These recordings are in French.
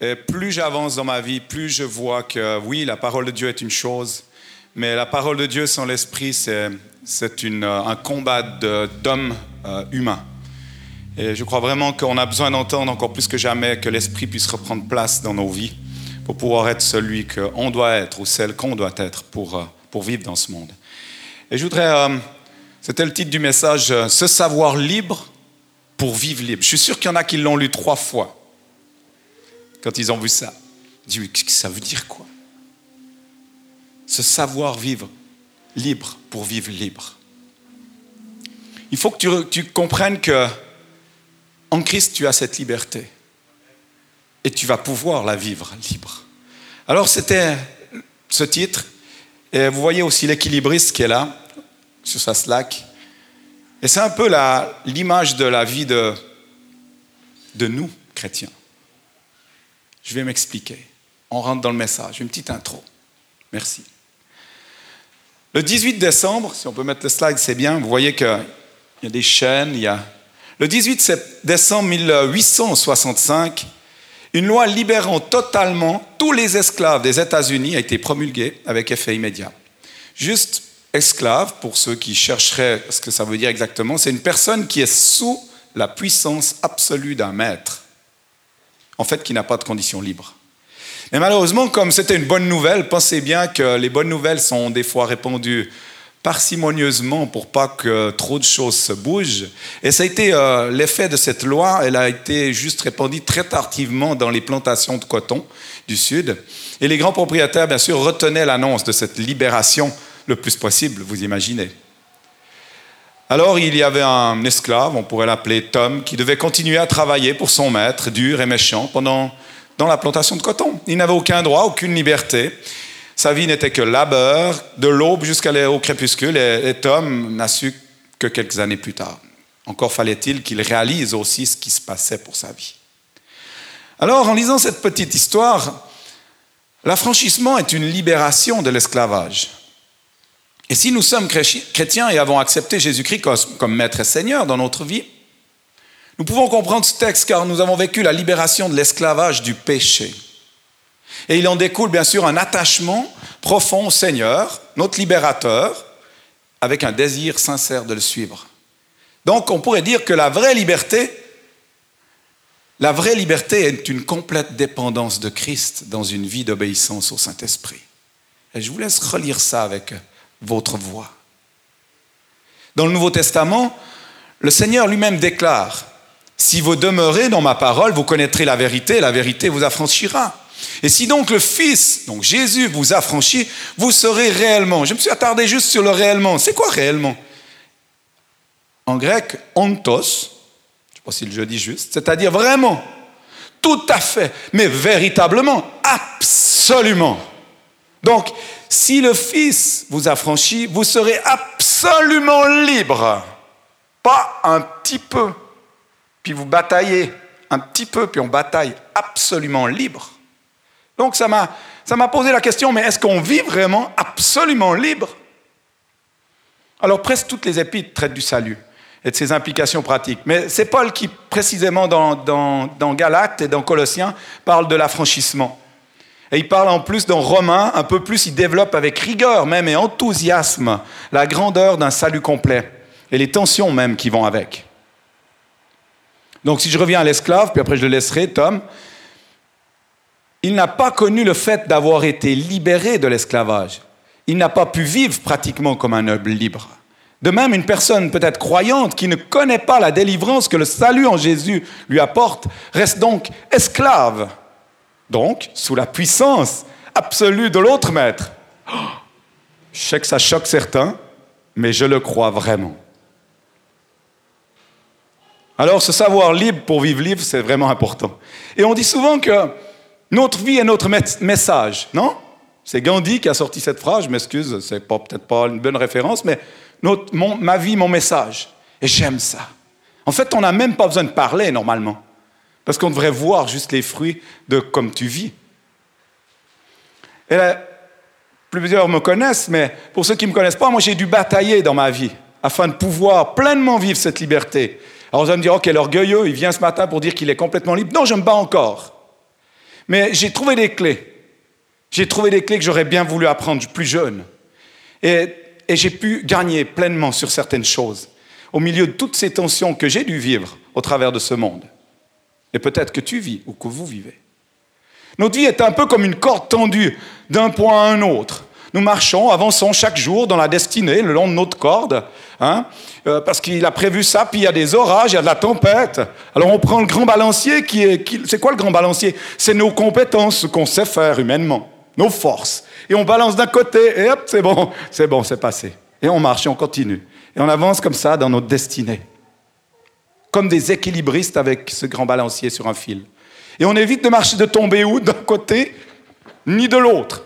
Et plus j'avance dans ma vie, plus je vois que oui, la parole de Dieu est une chose, mais la parole de Dieu sans l'esprit, c'est un combat d'hommes euh, humains. Et je crois vraiment qu'on a besoin d'entendre encore plus que jamais que l'esprit puisse reprendre place dans nos vies pour pouvoir être celui qu'on doit être ou celle qu'on doit être pour, euh, pour vivre dans ce monde. Et je voudrais, euh, c'était le titre du message, Se savoir libre pour vivre libre. Je suis sûr qu'il y en a qui l'ont lu trois fois quand ils ont vu ça. Ils disent, ça veut dire quoi? Se savoir vivre libre pour vivre libre. Il faut que tu, comprennes que en Christ, tu as cette liberté. Et tu vas pouvoir la vivre libre. Alors c'était ce titre. Et vous voyez aussi l'équilibriste qui est là, sur sa slack. Et c'est un peu l'image de la vie de nous, chrétiens. Je vais m'expliquer. On rentre dans le message. Une petite intro. Merci. Le 18 décembre, si on peut mettre le slide, c'est bien. Vous voyez qu'il y a des chaînes, il y a. Le 18 décembre 1865, une loi libérant totalement tous les esclaves des États-Unis a été promulguée avec effet immédiat. Juste esclave, pour ceux qui chercheraient ce que ça veut dire exactement, c'est une personne qui est sous la puissance absolue d'un maître en fait, qui n'a pas de conditions libres. Mais malheureusement, comme c'était une bonne nouvelle, pensez bien que les bonnes nouvelles sont des fois répandues parcimonieusement pour pas que trop de choses se bougent. Et ça a été euh, l'effet de cette loi, elle a été juste répandue très tardivement dans les plantations de coton du Sud. Et les grands propriétaires, bien sûr, retenaient l'annonce de cette libération le plus possible, vous imaginez. Alors il y avait un esclave, on pourrait l'appeler Tom, qui devait continuer à travailler pour son maître, dur et méchant, pendant, dans la plantation de coton. Il n'avait aucun droit, aucune liberté. Sa vie n'était que labeur, de l'aube jusqu'au crépuscule, et, et Tom n'a su que quelques années plus tard. Encore fallait-il qu'il réalise aussi ce qui se passait pour sa vie. Alors, en lisant cette petite histoire, l'affranchissement est une libération de l'esclavage. Et si nous sommes chrétiens et avons accepté Jésus-Christ comme maître et Seigneur dans notre vie, nous pouvons comprendre ce texte car nous avons vécu la libération de l'esclavage du péché. Et il en découle bien sûr un attachement profond au Seigneur, notre libérateur, avec un désir sincère de le suivre. Donc on pourrait dire que la vraie liberté, la vraie liberté est une complète dépendance de Christ dans une vie d'obéissance au Saint-Esprit. Et je vous laisse relire ça avec votre voix. Dans le Nouveau Testament, le Seigneur lui-même déclare, Si vous demeurez dans ma parole, vous connaîtrez la vérité, la vérité vous affranchira. Et si donc le Fils, donc Jésus, vous affranchit, vous serez réellement. Je me suis attardé juste sur le réellement. C'est quoi réellement? En grec, ontos, je ne sais pas si je dis juste, c'est-à-dire vraiment, tout à fait, mais véritablement, absolument. Donc, si le Fils vous affranchit, vous serez absolument libre. Pas un petit peu, puis vous bataillez un petit peu, puis on bataille absolument libre. Donc ça m'a, posé la question, mais est-ce qu'on vit vraiment absolument libre? Alors presque toutes les épîtres traitent du salut et de ses implications pratiques. Mais c'est Paul qui, précisément dans, dans, et dans Colossiens, parle de l'affranchissement. Et il parle en plus dans Romain, un peu plus, il développe avec rigueur même et enthousiasme la grandeur d'un salut complet et les tensions même qui vont avec. Donc si je reviens à l'esclave, puis après je le laisserai, Tom, il n'a pas connu le fait d'avoir été libéré de l'esclavage. Il n'a pas pu vivre pratiquement comme un homme libre. De même, une personne peut-être croyante qui ne connaît pas la délivrance que le salut en Jésus lui apporte reste donc esclave donc sous la puissance absolue de l'autre maître. je sais que ça choque certains, mais je le crois vraiment. Alors ce savoir libre pour vivre libre, c'est vraiment important. Et on dit souvent que notre vie est notre message, non? C'est Gandhi qui a sorti cette phrase, je m'excuse, c'est peut-être pas une bonne référence, mais ma vie, mon message. Et j'aime ça. En fait, on n'a même pas besoin de parler normalement. Parce qu'on devrait voir juste les fruits de comme tu vis. Et là, plusieurs me connaissent, mais pour ceux qui ne me connaissent pas, moi j'ai dû batailler dans ma vie afin de pouvoir pleinement vivre cette liberté. Alors vous allez me dire, oh quel orgueilleux, il vient ce matin pour dire qu'il est complètement libre. Non, je me bats encore. Mais j'ai trouvé des clés. J'ai trouvé des clés que j'aurais bien voulu apprendre plus jeune. Et, et j'ai pu gagner pleinement sur certaines choses au milieu de toutes ces tensions que j'ai dû vivre au travers de ce monde. Et peut-être que tu vis ou que vous vivez. Notre vie est un peu comme une corde tendue d'un point à un autre. Nous marchons, avançons chaque jour dans la destinée, le long de notre corde, hein, euh, parce qu'il a prévu ça, puis il y a des orages, il y a de la tempête. Alors on prend le grand balancier qui est... C'est quoi le grand balancier? C'est nos compétences, ce qu'on sait faire humainement, nos forces. Et on balance d'un côté, et hop, c'est bon, c'est bon, c'est passé. Et on marche et on continue. Et on avance comme ça dans notre destinée. Comme des équilibristes avec ce grand balancier sur un fil. Et on évite de marcher, de tomber où? D'un côté, ni de l'autre.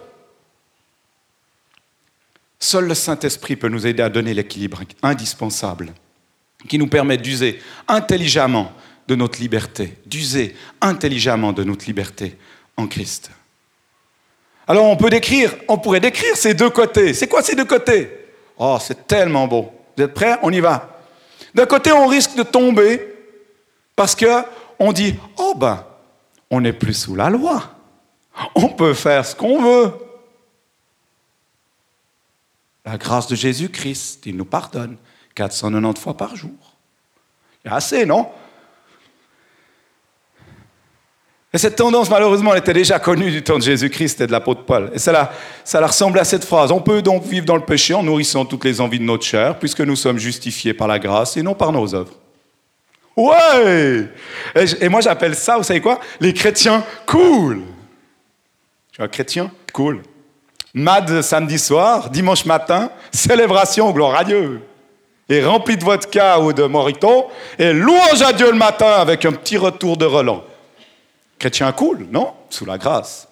Seul le Saint-Esprit peut nous aider à donner l'équilibre indispensable qui nous permet d'user intelligemment de notre liberté, d'user intelligemment de notre liberté en Christ. Alors on peut décrire, on pourrait décrire ces deux côtés. C'est quoi ces deux côtés? Oh, c'est tellement beau. Vous êtes prêts? On y va. D'un côté, on risque de tomber parce que on dit "Oh ben, on n'est plus sous la loi. On peut faire ce qu'on veut. La grâce de Jésus-Christ, il nous pardonne 490 fois par jour. A assez, non? Et cette tendance, malheureusement, elle était déjà connue du temps de Jésus-Christ et de l'apôtre Paul. Et ça, ça ressemble à cette phrase. On peut donc vivre dans le péché en nourrissant toutes les envies de notre chair, puisque nous sommes justifiés par la grâce et non par nos œuvres. Ouais Et, moi, j'appelle ça, vous savez quoi? Les chrétiens cool. Tu vois, chrétien cool. Mad samedi soir, dimanche matin, célébration, gloire à Dieu. Et rempli de vodka ou de morito, et louange à Dieu le matin avec un petit retour de Roland. Chrétien cool, non? Sous la grâce.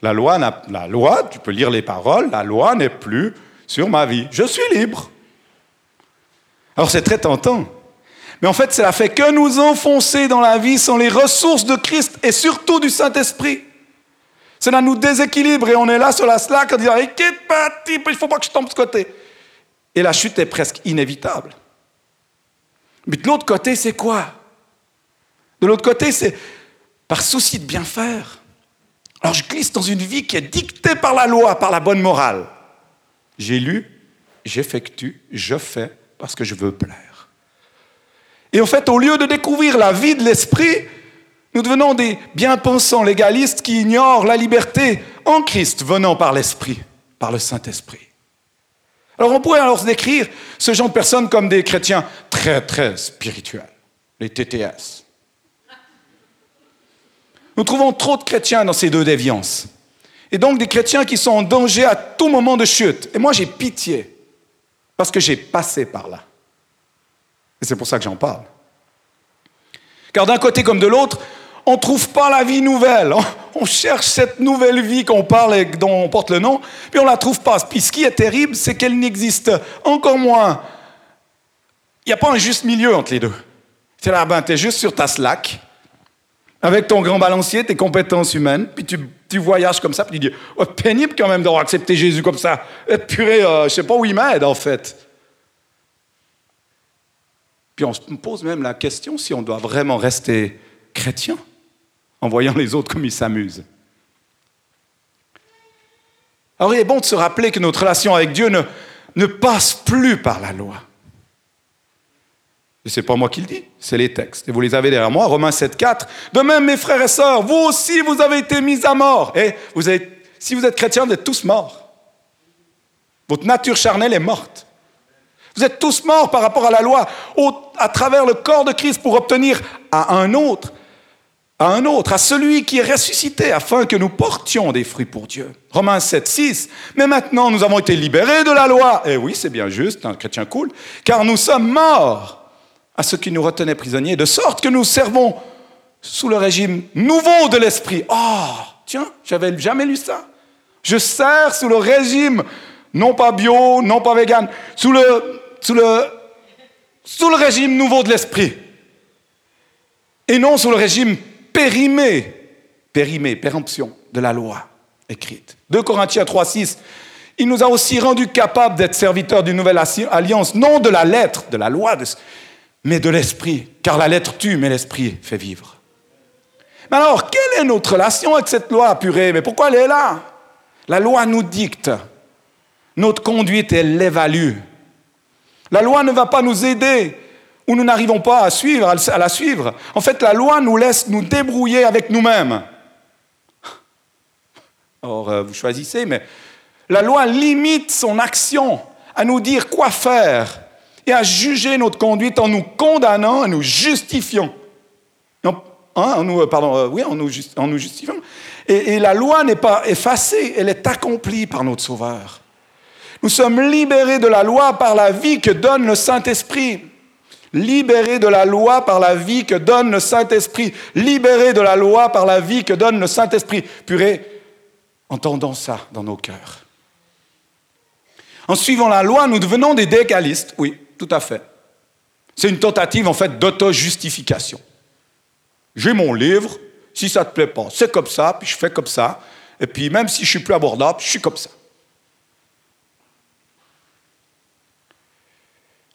La loi, la loi, tu peux lire les paroles, la loi n'est plus sur ma vie. Je suis libre. Alors c'est très tentant. Mais en fait, cela fait que nous enfoncer dans la vie sans les ressources de Christ et surtout du Saint-Esprit. Cela nous déséquilibre et on est là sur la slack en disant il ne faut pas que je tombe de ce côté. Et la chute est presque inévitable. Mais de l'autre côté, c'est quoi? De l'autre côté, c'est par souci de bien faire. Alors je glisse dans une vie qui est dictée par la loi, par la bonne morale. J'ai lu, j'effectue, je fais parce que je veux plaire. Et en fait, au lieu de découvrir la vie de l'esprit, nous devenons des bien-pensants légalistes qui ignorent la liberté en Christ venant par l'Esprit, par le Saint-Esprit. Alors on pourrait alors décrire ce genre de personnes comme des chrétiens très très spirituels, les TTS. Nous trouvons trop de chrétiens dans ces deux déviances. Et donc des chrétiens qui sont en danger à tout moment de chute. Et moi j'ai pitié, parce que j'ai passé par là. Et c'est pour ça que j'en parle. Car d'un côté comme de l'autre, on ne trouve pas la vie nouvelle. On cherche cette nouvelle vie qu'on parle et dont on porte le nom, puis on ne la trouve pas. Puis ce qui est terrible, c'est qu'elle n'existe encore moins. Il n'y a pas un juste milieu entre les deux. Tu es là, ben, juste sur ta slack, avec ton grand balancier, tes compétences humaines, puis tu, voyages comme ça, puis tu dis, oh, pénible quand même d'avoir accepté Jésus comme ça. Et purée, euh, je sais pas où il m'aide en fait. Puis on se pose même la question si on doit vraiment rester chrétien en voyant les autres comme ils s'amusent. Alors il est bon de se rappeler que notre relation avec Dieu ne, ne passe plus par la loi. Ce n'est pas moi qui le dis, c'est les textes. Et vous les avez derrière moi, Romains 7, 4. De même, mes frères et sœurs, vous aussi, vous avez été mis à mort. Et si vous êtes chrétiens, vous êtes tous morts. Votre nature charnelle est morte. Vous êtes tous morts par rapport à la loi, à travers le corps de Christ pour obtenir à un autre à un autre, à celui qui est ressuscité, afin que nous portions des fruits pour Dieu. Romains 7, 6. Mais maintenant, nous avons été libérés de la loi. Et eh oui, c'est bien juste, un chrétien cool, car nous sommes morts à ce qui nous retenait prisonniers, de sorte que nous servons sous le régime nouveau de l'esprit. Oh, tiens, j'avais jamais lu ça. Je sers sous le régime, non pas bio, non pas vegan, sous le, sous le, sous le régime nouveau de l'esprit. Et non sous le régime périmé, périmé, péremption de la loi écrite. 2 Corinthiens 3, 6. Il nous a aussi rendu capables d'être serviteurs d'une nouvelle alliance, non de la lettre, de la loi, mais de l'esprit. Car la lettre tue, mais l'esprit fait vivre. Mais alors, quelle est notre relation avec cette loi purée? Mais pourquoi elle est là? La loi nous dicte. Notre conduite, elle l'évalue. La loi ne va pas nous aider ou nous n'arrivons pas à, suivre, à la suivre. En fait, la loi nous laisse nous débrouiller avec nous-mêmes. Or, euh, vous choisissez, mais la loi limite son action à nous dire quoi faire et à juger notre conduite en nous condamnant, en nous justifiant. Hein, en nous, euh, pardon, euh, oui, en nous, justifiant. Et, et la loi n'est pas effacée, elle est accomplie par notre Sauveur. Nous sommes libérés de la loi par la vie que donne le Saint-Esprit. Libérés de la loi par la vie que donne le Saint-Esprit. Libérés de la loi par la vie que donne le Saint-Esprit. Purée, entendons ça dans nos cœurs. En suivant la loi, nous devenons des décalistes. Oui, tout à fait. C'est une tentative en fait d'auto-justification. J'ai mon livre, si ça ne te plaît pas, c'est comme ça, puis je fais comme ça, et puis même si je suis plus abordable, je suis comme ça.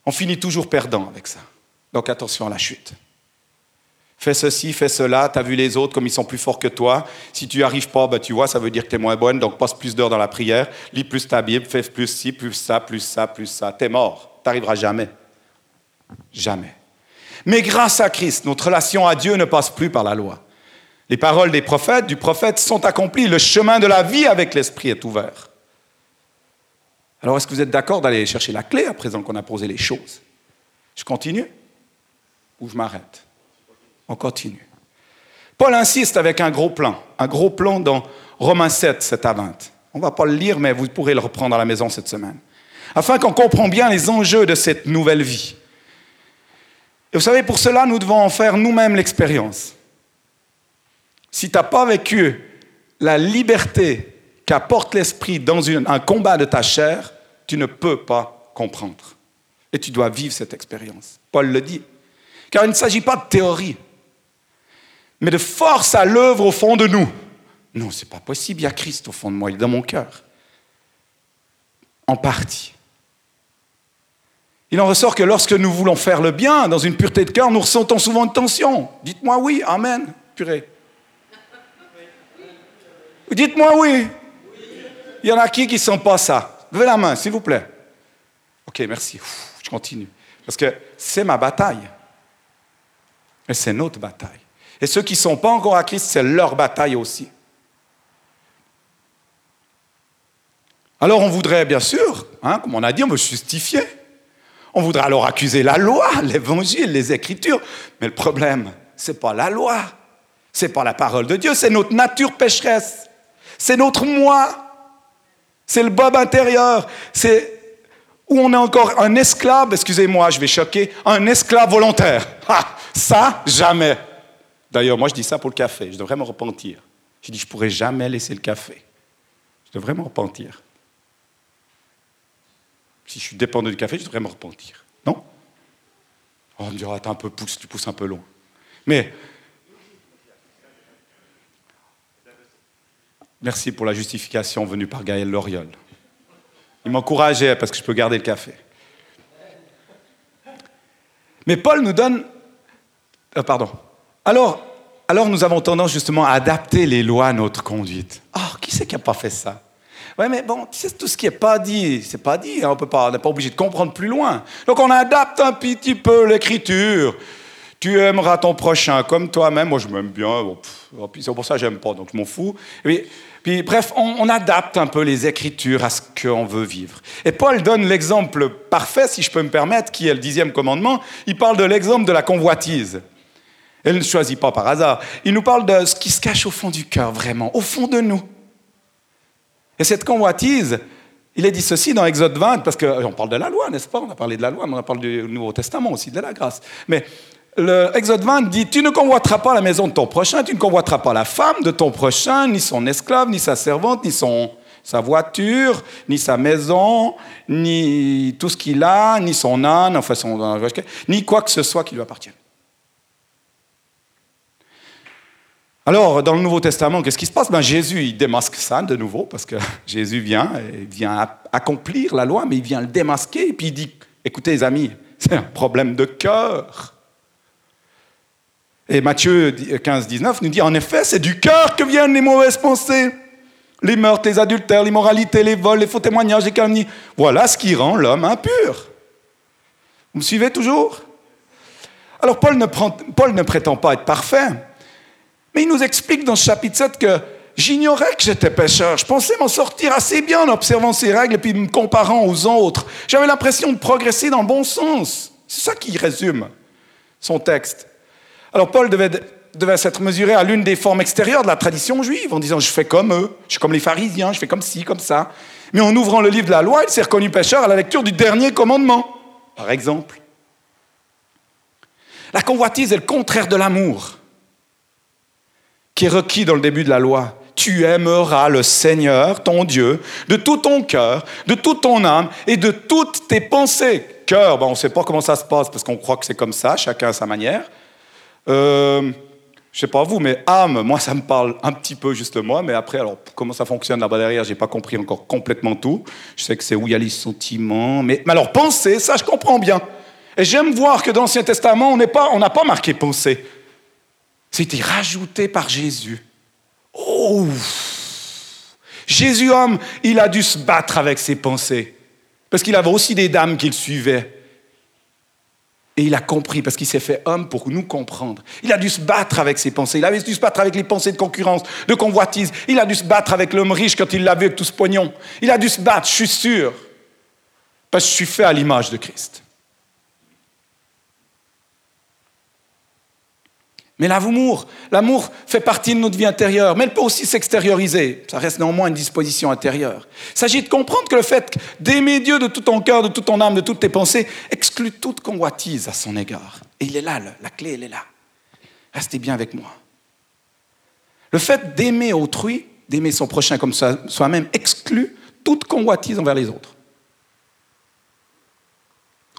On finit toujours perdant avec ça. Donc attention à la chute. Fais ceci, fais cela, tu as vu les autres comme ils sont plus forts que toi. Si tu n'y arrives pas, ben, tu vois, ça veut dire que tu es moins bonne, donc passe plus d'heures dans la prière, lis plus ta Bible, fais plus ci, plus ça, plus ça, plus ça. Tu es mort, tu n'arriveras jamais. Jamais. Mais grâce à Christ, notre relation à Dieu ne passe plus par la loi. Les paroles des prophètes, du prophète sont accomplies. Le chemin de la vie avec l'Esprit est ouvert. Alors, est-ce que vous êtes d'accord d'aller chercher la clé à présent qu'on a posé les choses? Je continue Ou je m'arrête? On continue. Paul insiste avec un gros plan, un gros plan dans Romains 7, 7 à 20. On ne va pas le lire, mais vous pourrez le reprendre à la maison cette semaine. Afin qu'on comprenne bien les enjeux de cette nouvelle vie. Et vous savez, pour cela, nous devons en faire nous-mêmes l'expérience. Si tu n'as pas vécu la liberté qu'apporte l'esprit dans un combat de ta chair, tu ne peux pas comprendre. Et tu dois vivre cette expérience. Paul le dit. Car il ne s'agit pas de théorie, mais de force à l'œuvre au fond de nous. Non, ce n'est pas possible, il y a Christ au fond de moi, il est dans mon cœur. En partie. Il en ressort que lorsque nous voulons faire le bien, dans une pureté de cœur, nous ressentons souvent une tension. Dites-moi oui, Amen, purée. Dites-moi oui. Il y en a qui qui ne sont pas ça Levez la main, s'il vous plaît. Ok, merci. je continue. Parce que c'est ma bataille. Et c'est notre bataille. Et ceux qui ne sont pas encore à Christ, c'est leur bataille aussi. Alors on voudrait, bien sûr, hein, comme on a dit, on veut justifier. On voudrait alors accuser la loi, l'évangile, les écritures. Mais le problème, ce n'est pas la loi. Ce n'est pas la parole de Dieu, c'est notre nature pécheresse. C'est notre moi. C'est le bob intérieur. C'est où on est encore un esclave, excusez-moi, je vais choquer, un esclave volontaire. ça, jamais. D'ailleurs, moi, je dis ça pour le café. Je devrais me repentir. Je dis, je pourrais jamais laisser le café. Je devrais me repentir. Si je suis dépendant du café, je devrais me repentir. Non? Oh, On me dira, un peu, pousse, tu pousses un peu loin. Mais Merci pour la justification venue par Gaël Loriol. Il m'encourageait parce que je peux garder le café. Mais Paul nous donne... Euh, pardon. Alors, alors nous avons tendance justement à adapter les lois à notre conduite. Oh, qui c'est qui n'a pas fait ça? Oui, mais bon, tu sais, tout ce qui n'est pas dit, c'est pas dit. Hein, on peut pas, n'est pas obligé de comprendre plus loin. Donc on adapte un petit peu l'écriture. Tu aimeras ton prochain comme toi-même. Moi, je m'aime bien. c'est pour ça que j'aime pas, donc je m'en fous. Puis, bref, on, adapte un peu les Écritures à ce qu'on veut vivre. Et Paul donne l'exemple parfait, si je peux me permettre, qui est le dixième commandement. Il parle de l'exemple de la convoitise. Elle ne choisit pas par hasard. Il nous parle de ce qui se cache au fond du cœur, vraiment, au fond de nous. Et cette convoitise, il est dit ceci dans Exode 20, parce qu'on parle de la loi, n'est-ce pas? On a parlé de la loi, mais on a parlé du Nouveau Testament aussi, de la grâce. Mais le Exode 20 dit, tu ne convoiteras pas la maison de ton prochain, tu ne convoiteras pas la femme de ton prochain, ni son esclave, ni sa servante, ni son, sa voiture, ni sa maison, ni tout ce qu'il a, ni son âne, enfin son, ni quoi que ce soit qui lui appartienne. Alors, dans le Nouveau Testament, qu'est-ce qui se passe? Ben, Jésus, il démasque ça de nouveau, parce que Jésus vient, il vient accomplir la loi, mais il vient le démasquer, et puis il dit, écoutez les amis, c'est un problème de cœur. Et Matthieu 15, 19 nous dit, en effet, c'est du cœur que viennent les mauvaises pensées. Les meurtres, les adultères, l'immoralité, les vols, les faux témoignages, les calomnies. Voilà ce qui rend l'homme impur. Vous me suivez toujours? Alors Paul ne prétend pas être parfait, mais il nous explique dans ce chapitre 7 que J'ignorais que j'étais pécheur. Je pensais m'en sortir assez bien en observant ces règles et puis me comparant aux autres. J'avais l'impression de progresser dans le bon sens. C'est ça qui résume son texte. Alors Paul devait, devait s'être mesuré à l'une des formes extérieures de la tradition juive en disant je fais comme eux, je suis comme les pharisiens, je fais comme ci, comme ça. Mais en ouvrant le livre de la loi, il s'est reconnu pécheur à la lecture du dernier commandement, par exemple. La convoitise est le contraire de l'amour qui est requis dans le début de la loi tu aimeras le Seigneur, ton Dieu, de tout ton cœur, de toute ton âme et de toutes tes pensées. Cœur, ben, on ne sait pas comment ça se passe parce qu'on croit que c'est comme ça, chacun à sa manière. Euh, je sais pas vous, mais âme, moi ça me parle un petit peu juste moi, mais après, alors comment ça fonctionne là-bas derrière, j'ai pas compris encore complètement tout. Je sais que c'est où il y a les sentiments, mais, mais alors pensée, ça je comprends bien. Et j'aime voir que dans l'Ancien Testament, on n'a pas, pas marqué pensée. C'était rajouté par Jésus. Oh Jésus homme, il a dû se battre avec ses pensées. Parce qu'il avait aussi des dames qu'il suivait. Et il a compris, parce qu'il s'est fait homme pour nous comprendre. Il a dû se battre avec ses pensées. Il a dû se battre avec les pensées de concurrence, de convoitise. Il a dû se battre avec l'homme riche quand il l'a vu avec tout ce pognon. Il a dû se battre, je suis sûr. Parce que je suis fait à l'image de Christ. Mais l'amour, l'amour fait partie de notre vie intérieure, mais elle peut aussi s'extérioriser. Ça reste néanmoins une disposition intérieure. Il s'agit de comprendre que le fait d'aimer Dieu de tout ton cœur, de toute ton âme, de toutes tes pensées, exclut toute convoitise à son égard. Et il est là, la clé, elle est là. Restez bien avec moi. Le fait d'aimer autrui, d'aimer son prochain comme soi-même, exclut toute convoitise envers les autres.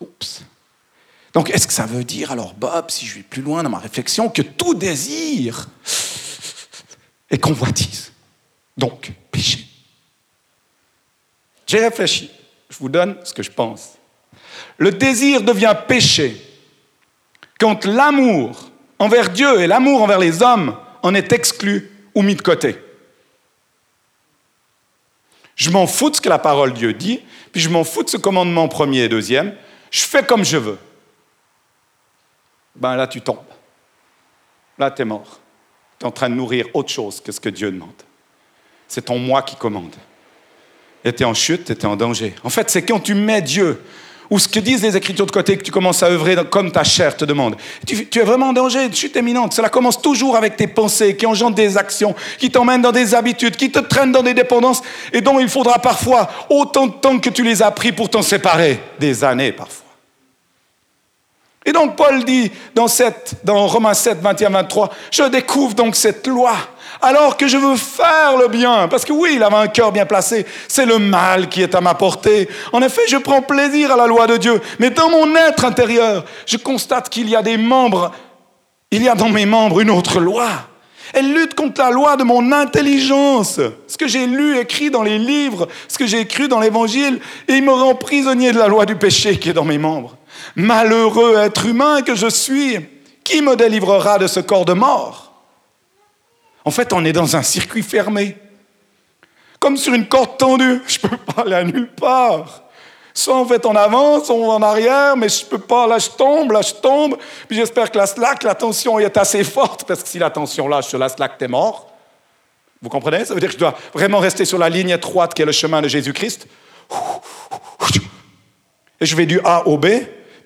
Oups. Donc, est-ce que ça veut dire, alors, Bob, si je vais plus loin dans ma réflexion, que tout désir est convoitise Donc, péché? J'ai réfléchi. Je vous donne ce que je pense. Le désir devient péché quand l'amour envers Dieu et l'amour envers les hommes en est exclu ou mis de côté. Je m'en fous de ce que la parole Dieu dit, puis je m'en fous de ce commandement premier et deuxième. Je fais comme je veux ben là tu tombes. Là tu es mort. Tu es en train de nourrir autre chose que ce que Dieu demande. C'est ton moi qui commande. Et tu es en chute, tu es en danger. En fait, c'est quand tu mets Dieu, ou ce que disent les Écritures de côté, que tu commences à œuvrer comme ta chair te demande. Tu, es vraiment en danger, de chute imminente. Cela commence toujours avec tes pensées qui engendrent des actions, qui t'emmènent dans des habitudes, qui te traînent dans des dépendances, et dont il faudra parfois autant de temps que tu les as pris pour t'en séparer, des années parfois. Et donc Paul dit dans, dans Romains 7, 21, 23, je découvre donc cette loi alors que je veux faire le bien. Parce que oui, il avait un cœur bien placé, c'est le mal qui est à ma portée. En effet, je prends plaisir à la loi de Dieu, mais dans mon être intérieur, je constate qu'il y a des membres, il y a dans mes membres une autre loi. Elle lutte contre la loi de mon intelligence, ce que j'ai lu, écrit dans les livres, ce que j'ai cru dans l'évangile, et il me rend prisonnier de la loi du péché qui est dans mes membres. Malheureux être humain que je suis, qui me délivrera de ce corps de mort? En fait, on est dans un circuit fermé. Comme sur une corde tendue, je ne peux pas aller à nulle part. Soit en fait on avance, on en arrière, mais je ne peux pas, là je tombe, là je tombe. Puis j'espère que la slack, la tension est assez forte, parce que si la tension lâche sur la slack, t'es mort. Vous comprenez? Ça veut dire que je dois vraiment rester sur la ligne étroite qui est le chemin de Jésus-Christ. Et je vais du A au B,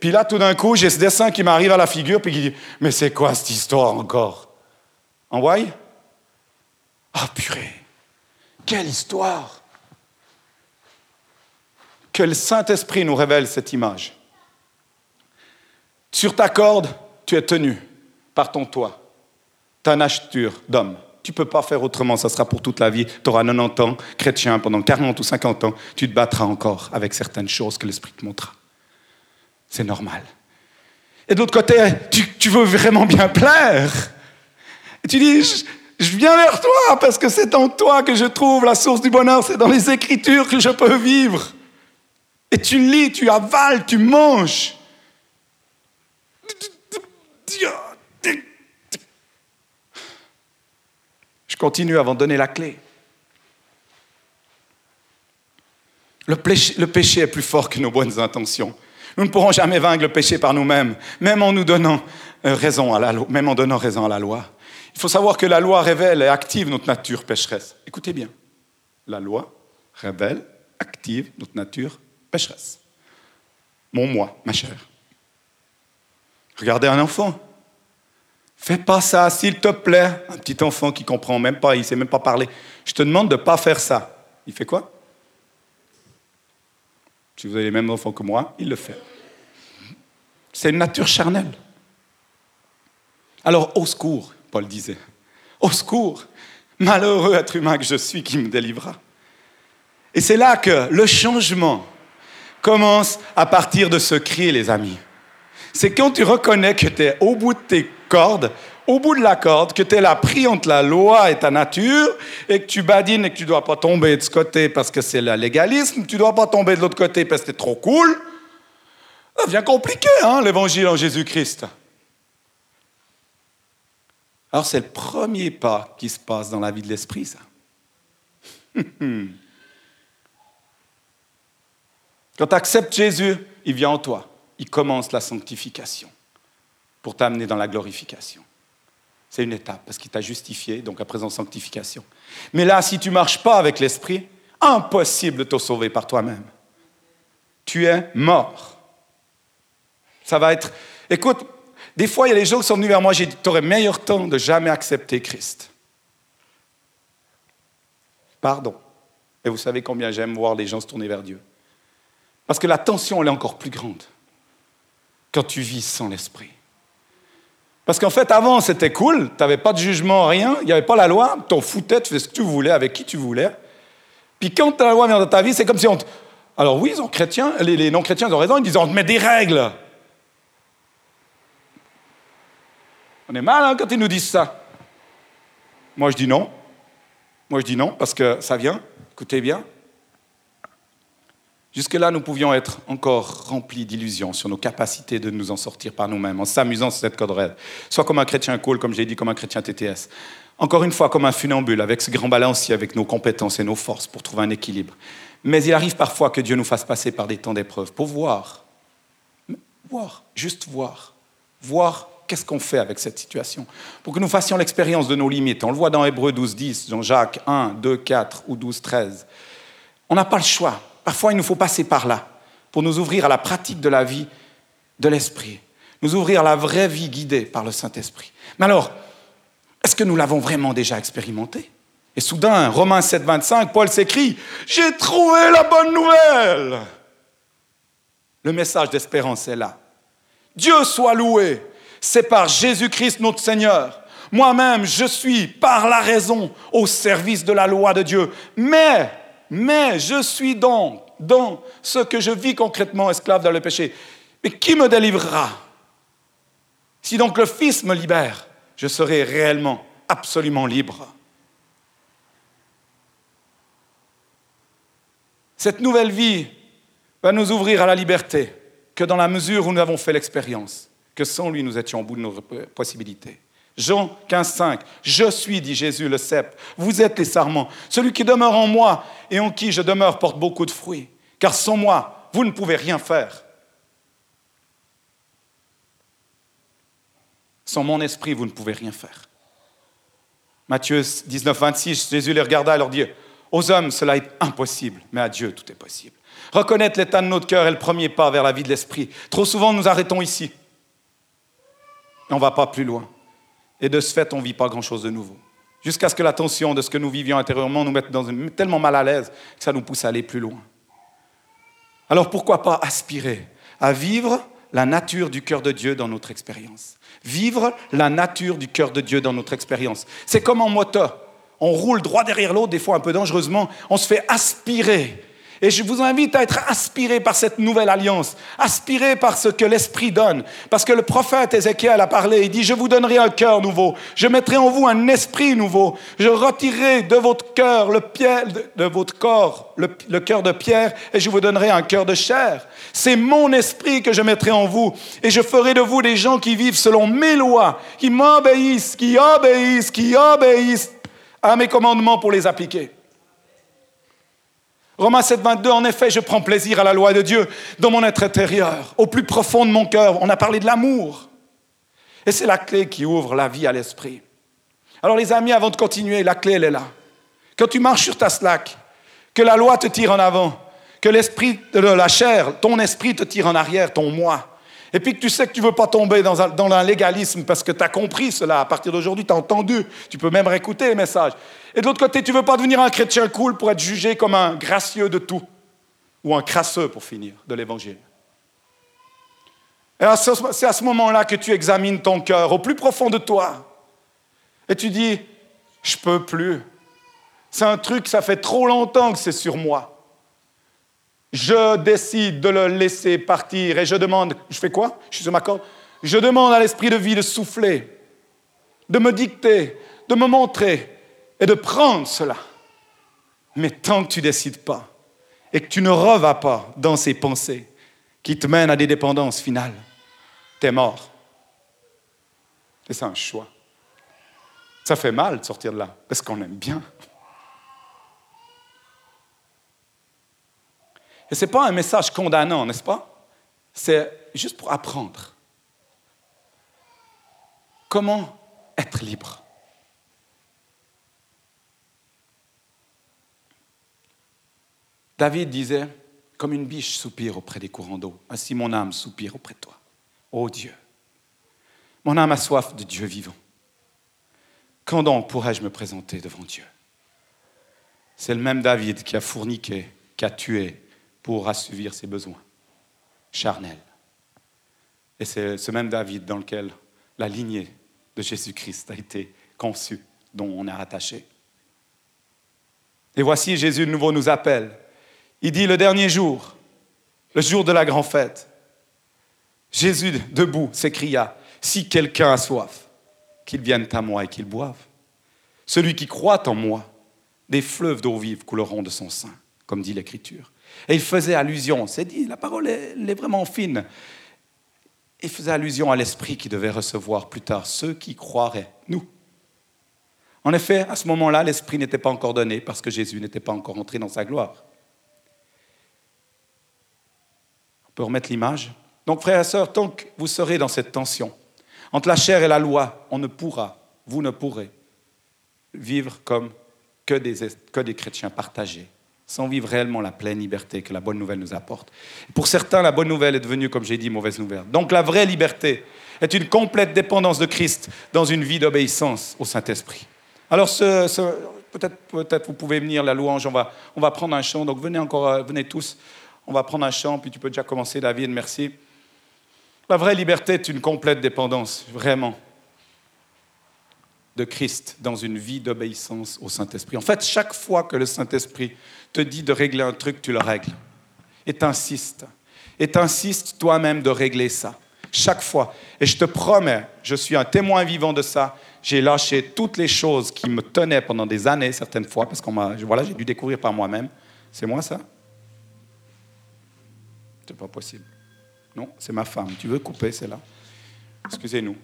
puis là, tout d'un coup, j'ai ce dessin qui m'arrive à la figure, puis qui dit Mais c'est quoi cette histoire encore? En voyez Ah, purée Quelle histoire Que le Saint-Esprit nous révèle cette image. Sur ta corde, tu es tenu par ton toit, ta nature d'homme. Tu ne peux pas faire autrement, ça sera pour toute la vie. Tu auras 90 ans, chrétien, pendant 40 ou 50 ans, tu te battras encore avec certaines choses que l'Esprit te montrera c'est normal. Et de l'autre côté, tu, veux vraiment bien plaire. Et tu dis, je, je viens vers toi parce que c'est en toi que je trouve la source du bonheur, c'est dans les Écritures que je peux vivre. Et tu lis, tu avales, tu manges. continue avant de donner la clé. Le péché est plus fort que nos bonnes intentions. Nous ne pourrons jamais vaincre le péché par nous-mêmes, même en nous donnant euh, raison à la loi, même en donnant raison à la loi. Il faut savoir que la loi révèle et active notre nature pécheresse. Écoutez bien. La loi révèle, active notre nature pécheresse. Mon moi, ma chère. Regardez un enfant. Fais pas ça, s'il te plaît. Un petit enfant qui comprend même pas, il sait même pas parler. Je te demande de ne pas faire ça. Il fait quoi? Si vous avez les mêmes enfants que moi, il le fait. C'est une nature charnelle. Alors, au secours, Paul disait. Au secours, malheureux être humain que je suis qui me délivra. Et c'est là que le changement commence à partir de ce cri, les amis. C'est quand tu reconnais que tu es au bout de tes cordes, au bout de la corde, que tu es là pris entre la loi et ta nature, et que tu badines et que tu dois pas tomber de ce côté parce que c'est le légalisme, tu dois pas tomber de l'autre côté parce que c'est trop cool. Ça devient compliqué, hein, l'évangile en Jésus-Christ. Alors c'est le premier pas qui se passe dans la vie de l'esprit, ça. Quand tu acceptes Jésus, il vient en toi. Il commence la sanctification pour t'amener dans la glorification. C'est une étape parce qu'il t'a justifié, donc à présent sanctification. Mais là, si tu ne marches pas avec l'Esprit, impossible de te sauver par toi-même. Tu es mort. Ça va être... Écoute, des fois, il y a des gens qui sont venus vers moi, j'ai dit, tu aurais meilleur temps de jamais accepter Christ. Pardon. Et vous savez combien j'aime voir les gens se tourner vers Dieu. Parce que la tension, elle est encore plus grande quand tu vis sans l'esprit. Parce qu'en fait, avant, c'était cool, tu n'avais pas de jugement, rien, il n'y avait pas la loi, t'en foutais, tu faisais ce que tu voulais, avec qui tu voulais. Puis quand la loi vient dans ta vie, c'est comme si on... Alors oui, ils les, non-chrétiens ont raison, ils disent on te met des règles. On est mal hein, quand ils nous disent ça. Moi, je dis non. Moi, je dis non, parce que ça vient, écoutez bien. Jusque-là, nous pouvions être encore remplis d'illusions sur nos capacités de nous en sortir par nous-mêmes, en s'amusant sur cette code rêve. Soit comme un chrétien cool, comme j'ai dit, comme un chrétien TTS. Encore une fois, comme un funambule, avec ce grand balancier, avec nos compétences et nos forces pour trouver un équilibre. Mais il arrive parfois que Dieu nous fasse passer par des temps d'épreuve pour voir, voir, juste voir, voir qu'est-ce qu'on fait avec cette situation Pour que nous fassions l'expérience de nos limites. On le voit dans Hébreu 12, 10, dans Jacques 1, 2, 4 ou 12, 13. On n'a pas le choix. Parfois, il nous faut passer par là pour nous ouvrir à la pratique de la vie de l'Esprit, nous ouvrir à la vraie vie guidée par le Saint-Esprit. Mais alors, est-ce que nous l'avons vraiment déjà expérimenté Et soudain, Romains 7, 25, Paul s'écrit, J'ai trouvé la bonne nouvelle. Le message d'espérance est là. Dieu soit loué c'est par Jésus-Christ notre Seigneur. Moi-même, je suis par la raison au service de la loi de Dieu. Mais, mais, je suis donc dans ce que je vis concrètement esclave dans le péché. Mais qui me délivrera? Si donc le Fils me libère, je serai réellement, absolument libre. Cette nouvelle vie va nous ouvrir à la liberté que dans la mesure où nous avons fait l'expérience que sans lui, nous étions au bout de nos possibilités. Jean 15, 5. Je suis, dit Jésus, le cep. Vous êtes les sarments. Celui qui demeure en moi et en qui je demeure porte beaucoup de fruits. Car sans moi, vous ne pouvez rien faire. Sans mon esprit, vous ne pouvez rien faire. Matthieu 19, 26, Jésus les regarda et leur dit, aux hommes, cela est impossible, mais à Dieu, tout est possible. Reconnaître l'état de notre cœur est le premier pas vers la vie de l'esprit. Trop souvent, nous arrêtons ici on ne va pas plus loin. Et de ce fait, on ne vit pas grand-chose de nouveau. Jusqu'à ce que la tension de ce que nous vivions intérieurement nous mette dans une, tellement mal à l'aise que ça nous pousse à aller plus loin. Alors pourquoi pas aspirer à vivre la nature du cœur de Dieu dans notre expérience? Vivre la nature du cœur de Dieu dans notre expérience. C'est comme en moto. On roule droit derrière l'autre, des fois un peu dangereusement. On se fait aspirer et je vous invite à être aspiré par cette nouvelle alliance, aspiré par ce que l'Esprit donne. Parce que le prophète Ézéchiel a parlé, il dit, je vous donnerai un cœur nouveau, je mettrai en vous un esprit nouveau, je retirerai de votre cœur le de votre corps le, le cœur de pierre et je vous donnerai un cœur de chair. C'est mon esprit que je mettrai en vous et je ferai de vous des gens qui vivent selon mes lois, qui m'obéissent, qui obéissent, qui obéissent à mes commandements pour les appliquer. Romains 7, 22, en effet, je prends plaisir à la loi de Dieu dans mon être intérieur, au plus profond de mon cœur. On a parlé de l'amour. Et c'est la clé qui ouvre la vie à l'esprit. Alors les amis, avant de continuer, la clé, elle est là. Quand tu marches sur ta slack, que la loi te tire en avant, que l'esprit de la chair, ton esprit te tire en arrière, ton moi, et puis que tu sais que tu ne veux pas tomber dans un, légalisme parce que tu as compris cela. À partir d'aujourd'hui, tu as entendu. Tu peux même réécouter les messages. Et de l'autre côté, tu ne veux pas devenir un chrétien cool pour être jugé comme un gracieux de tout. Ou un crasseux, pour finir, de l'évangile. Et c'est à ce moment-là que tu examines ton cœur au plus profond de toi. Et tu dis, je peux plus. C'est un truc, ça fait trop longtemps que c'est sur moi je décide de le laisser partir et je demande, je fais quoi? Je suis sur ma corde. Je demande à l'esprit de vie de souffler, de me dicter, de me montrer et de prendre cela. Mais tant que tu décides pas et que tu ne revas pas dans ces pensées qui te mènent à des dépendances finales, tu es mort. Et c'est un choix. Ça fait mal de sortir de là parce qu'on aime bien. Et ce n'est pas un message condamnant, n'est-ce pas? C'est juste pour apprendre. Comment être libre? David disait, comme une biche soupire auprès des courants d'eau, ainsi mon âme soupire auprès de toi. Ô Dieu, mon âme a soif de Dieu vivant. Quand donc pourrais-je me présenter devant Dieu? C'est le même David qui a fourniqué, qui a tué, pour assouvir ses besoins charnels. Et c'est ce même David dans lequel la lignée de Jésus-Christ a été conçue, dont on est rattaché. Et voici, Jésus de nouveau nous appelle. Il dit le dernier jour, le jour de la grande fête, Jésus debout s'écria, si quelqu'un a soif, qu'il vienne à moi et qu'il boive. Celui qui croit en moi, des fleuves d'eau vive couleront de son sein, comme dit l'Écriture. Et il faisait allusion, c'est dit, la parole est, est vraiment fine. Il faisait allusion à l'Esprit qui devait recevoir plus tard ceux qui croiraient, nous. En effet, à ce moment-là, l'Esprit n'était pas encore donné parce que Jésus n'était pas encore entré dans sa gloire. Remettre l'image. Donc, frères et sœurs, tant que vous serez dans cette tension entre la chair et la loi, on ne pourra, vous ne pourrez, vivre comme que des, que des chrétiens partagés sans vivre réellement la pleine liberté que la bonne nouvelle nous apporte. Pour certains, la bonne nouvelle est devenue, comme j'ai dit, mauvaise nouvelle. Donc la vraie liberté est une complète dépendance de Christ dans une vie d'obéissance au Saint-Esprit. Alors peut-être peut vous pouvez venir, la louange, on va, on va prendre un chant, donc venez encore, euh, venez tous, on va prendre un chant, puis tu peux déjà commencer, David, merci. La vraie liberté est une complète dépendance, vraiment de Christ dans une vie d'obéissance au Saint-Esprit. En fait, chaque fois que le Saint-Esprit te dit de régler un truc, tu le règles. Et t'insistes. Et t'insistes toi-même de régler ça. Chaque fois. Et je te promets, je suis un témoin vivant de ça. J'ai lâché toutes les choses qui me tenaient pendant des années, certaines fois, parce que voilà, j'ai dû découvrir par moi-même. C'est moi ça? C'est pas possible. Non, c'est ma femme. Tu veux couper, c'est là. Excusez-nous.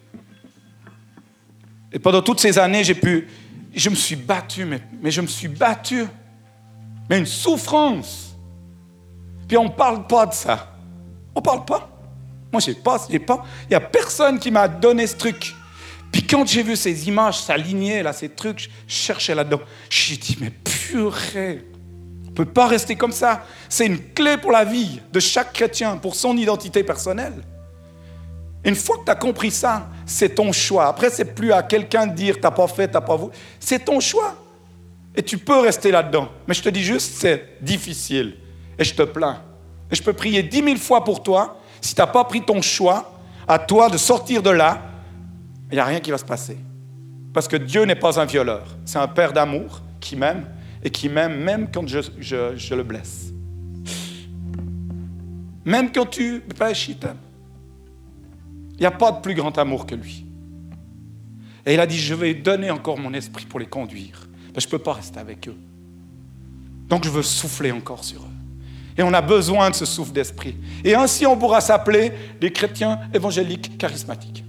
Et pendant toutes ces années, j'ai pu. Je me suis battu, mais, mais je me suis battu. Mais une souffrance. Puis on ne parle pas de ça. On ne parle pas. Moi, je pas, j'ai pas. Il n'y a personne qui m'a donné ce truc. Puis quand j'ai vu ces images s'aligner, là, ces trucs, je cherchais là-dedans. J'ai dit, mais purée, peut pas rester comme ça. C'est une clé pour la vie de chaque chrétien, pour son identité personnelle. Une fois que tu as compris ça, c'est ton choix. Après, c'est plus à quelqu'un de dire t'as pas fait, t'as pas voulu. C'est ton choix. Et tu peux rester là-dedans. Mais je te dis juste, c'est difficile. Et je te plains. Et je peux prier dix mille fois pour toi. Si tu n'as pas pris ton choix, à toi de sortir de là, il n'y a rien qui va se passer. Parce que Dieu n'est pas un violeur. C'est un père d'amour qui m'aime et qui m'aime même quand je, le blesse. Même quand tu pêches, il t'aime. Il n'y a pas de plus grand amour que lui. Et il a dit, je vais donner encore mon esprit pour les conduire. je ne peux pas rester avec eux. Donc je veux souffler encore sur eux. Et on a besoin de ce souffle d'esprit. Et ainsi on pourra s'appeler des chrétiens évangéliques charismatiques.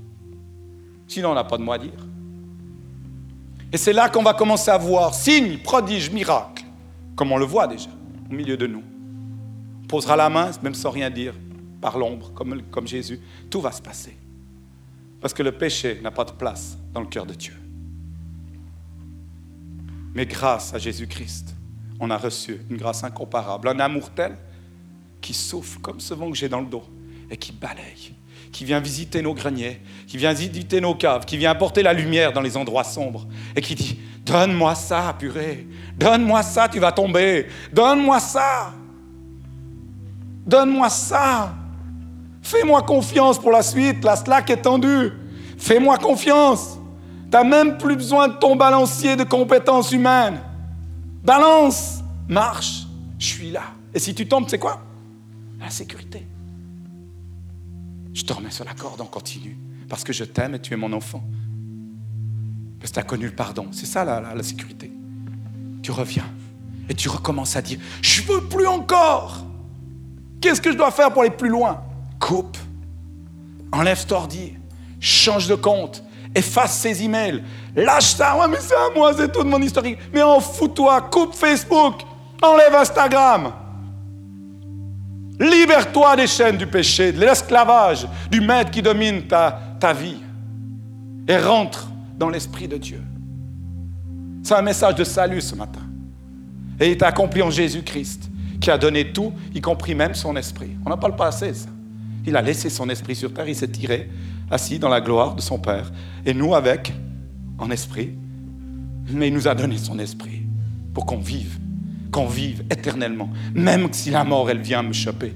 Sinon on n'a pas de mot à dire. Et c'est là qu'on va commencer à voir signes, prodiges, miracles, comme on le voit déjà au milieu de nous. On posera la main, même sans rien dire, par l'ombre, comme, Jésus. Tout va se passer. Parce que le péché n'a pas de place dans le cœur de Dieu. Mais grâce à Jésus-Christ, on a reçu une grâce incomparable, un amour tel qui souffle comme ce vent que j'ai dans le dos et qui balaye, qui vient visiter nos greniers, qui vient visiter nos caves, qui vient apporter la lumière dans les endroits sombres et qui dit Donne-moi ça, purée, donne-moi ça, tu vas tomber, donne-moi ça, donne-moi ça. Fais-moi confiance pour la suite, la slack est tendue. Fais-moi confiance. Tu n'as même plus besoin de ton balancier de compétences humaines. Balance, marche, je suis là. Et si tu tombes, c'est quoi? La sécurité. Je te remets sur la corde, on continue. Parce que je t'aime et tu es mon enfant. Parce que tu as connu le pardon. C'est ça la sécurité. Tu reviens et tu recommences à dire, je veux plus encore. Qu'est-ce que je dois faire pour aller plus loin? Coupe. Enlève cet ordi. Change de compte. Efface ses emails. Lâche ça. Ouais, mais c'est à moi, c'est tout de mon historique. Mais en fous-toi. Coupe Facebook. Enlève Instagram. Libère-toi des chaînes du péché, de l'esclavage, du maître qui domine ta, vie. Et rentre dans l'Esprit de Dieu. C'est un message de salut ce matin. Et il est accompli en Jésus-Christ, qui a donné tout, y compris même son esprit. On n'en parle pas assez, ça. Il a laissé son esprit sur terre, il s'est tiré, assis dans la gloire de son Père. Et nous avec, en esprit, mais il nous a donné son esprit pour qu'on vive, qu'on vive éternellement. Même si la mort, elle vient me choper,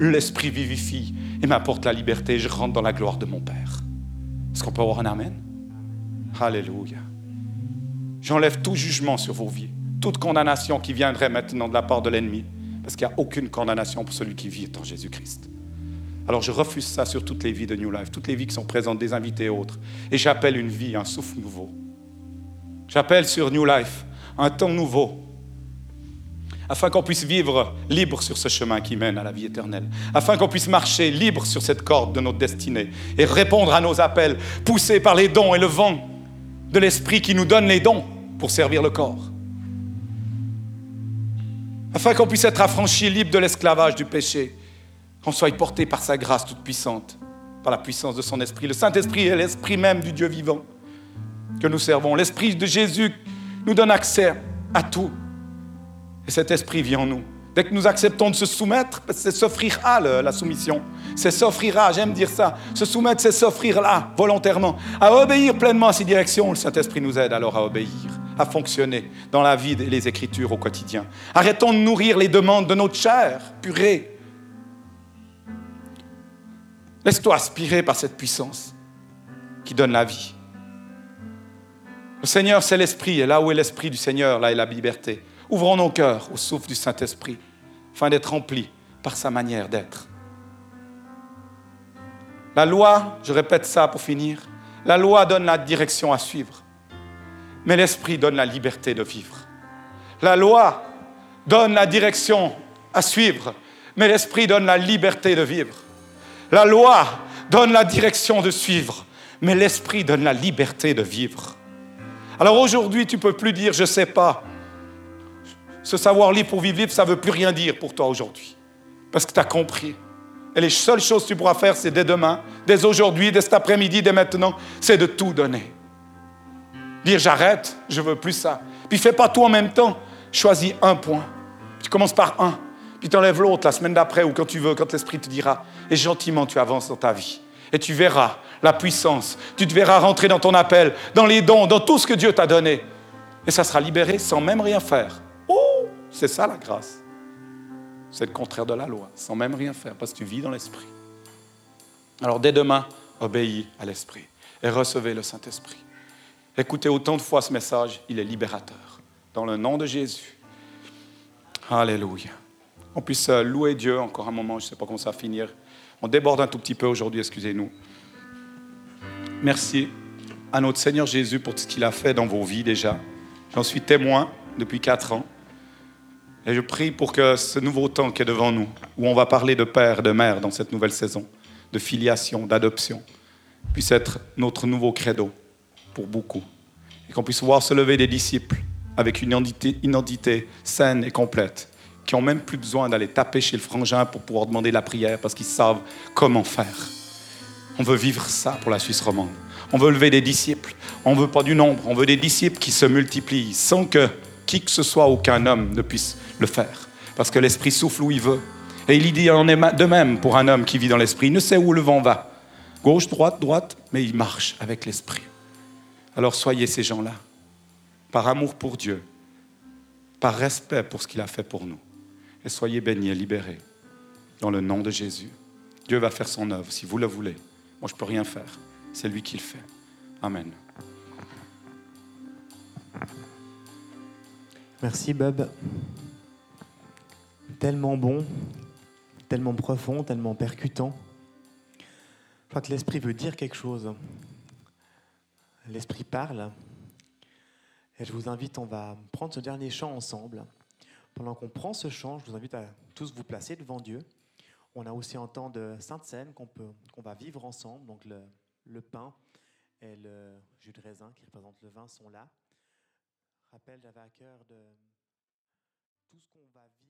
l'esprit vivifie et m'apporte la liberté, je rentre dans la gloire de mon Père. Est-ce qu'on peut avoir un Amen? Alléluia. J'enlève tout jugement sur vos vies, toute condamnation qui viendrait maintenant de la part de l'ennemi, parce qu'il n'y a aucune condamnation pour celui qui vit en Jésus-Christ. Alors je refuse ça sur toutes les vies de New Life, toutes les vies qui sont présentes, des invités et autres. Et j'appelle une vie, un souffle nouveau. J'appelle sur New Life un temps nouveau, afin qu'on puisse vivre libre sur ce chemin qui mène à la vie éternelle, afin qu'on puisse marcher libre sur cette corde de notre destinée et répondre à nos appels, poussés par les dons et le vent de l'Esprit qui nous donne les dons pour servir le corps. Afin qu'on puisse être affranchi, libre de l'esclavage du péché, qu'on soit porté par sa grâce toute puissante, par la puissance de son esprit. Le Saint-Esprit est l'esprit même du Dieu vivant que nous servons. L'esprit de Jésus nous donne accès à tout. Et cet esprit vit en nous. Dès que nous acceptons de se soumettre, c'est s'offrir à la soumission. C'est s'offrir à, j'aime dire ça. Se soumettre, c'est s'offrir là, volontairement. À obéir pleinement à ses directions. Le Saint-Esprit nous aide alors à obéir, à fonctionner dans la vie et les Écritures au quotidien. Arrêtons de nourrir les demandes de notre chair, purée, Laisse-toi aspirer par cette puissance qui donne la vie. Le Seigneur, c'est l'Esprit, et là où est l'Esprit du Seigneur, là est la liberté. Ouvrons nos cœurs au souffle du Saint-Esprit, afin d'être remplis par sa manière d'être. La loi, je répète ça pour finir, la loi donne la direction à suivre, mais l'Esprit donne la liberté de vivre. La loi donne la direction à suivre, mais l'Esprit donne la liberté de vivre. La loi donne la direction de suivre, mais l'Esprit donne la liberté de vivre. Alors aujourd'hui, tu ne peux plus dire je ne sais pas. Ce savoir libre pour vivre libre, ça ne veut plus rien dire pour toi aujourd'hui. Parce que tu as compris. Et les seules choses que tu pourras faire, c'est dès demain, dès aujourd'hui, dès cet après-midi, dès maintenant, c'est de tout donner. Dire j'arrête, je veux plus ça. Puis fais pas tout en même temps. Choisis un point. Tu commences par un puis tu enlèves l'autre la semaine d'après ou quand tu veux, quand l'Esprit te dira. Et gentiment, tu avances dans ta vie. Et tu verras la puissance. Tu te verras rentrer dans ton appel, dans les dons, dans tout ce que Dieu t'a donné. Et ça sera libéré sans même rien faire. C'est ça la grâce. C'est le contraire de la loi, sans même rien faire, parce que tu vis dans l'Esprit. Alors dès demain, obéis à l'Esprit et recevez le Saint-Esprit. Écoutez autant de fois ce message, il est libérateur. Dans le nom de Jésus. Alléluia on puisse euh, louer Dieu encore un moment, je ne sais pas comment ça va finir. On déborde un tout petit peu aujourd'hui, excusez-nous. Merci à notre Seigneur Jésus pour tout ce qu'il a fait dans vos vies déjà. J'en suis témoin depuis quatre ans. Et je prie pour que ce nouveau temps qui est devant nous, où on va parler de père, de mère dans cette nouvelle saison, de filiation, d'adoption, puisse être notre nouveau credo pour beaucoup. et qu'on puisse voir se lever des disciples avec une identité, saine et complète, qui n'ont même plus besoin d'aller taper chez le frangin pour pouvoir demander la prière parce qu'ils savent comment faire. On veut vivre ça pour la Suisse romande. On veut lever des disciples. On veut pas du nombre. On veut des disciples qui se multiplient sans que qui que ce soit, aucun homme ne puisse le faire. Parce que l'Esprit souffle où il veut. Et il dit en est de même pour un homme qui vit dans l'Esprit. Il ne sait où le vent va. Gauche, droite, droite, mais il marche avec l'Esprit. Alors soyez ces gens-là. Par amour pour Dieu. Par respect pour ce qu'il a fait pour nous. Et soyez bénis et libérés. Dans le nom de Jésus. Dieu va faire son œuvre si vous le voulez. Moi, je ne peux rien faire. C'est lui qui le fait. Amen. Merci Bob. Tellement bon, tellement profond, tellement percutant. Je crois que l'esprit veut dire quelque chose. L'esprit parle. Et je vous invite, on va prendre ce dernier chant ensemble. Pendant qu'on prend ce chant, je vous invite à tous vous placer devant Dieu. On a aussi un temps de Sainte qu'on qu'on va vivre ensemble. Donc le, le pain et le jus de raisin qui représente le vin sont là. Rappel, j'avais à cœur de tout ce qu'on va vivre.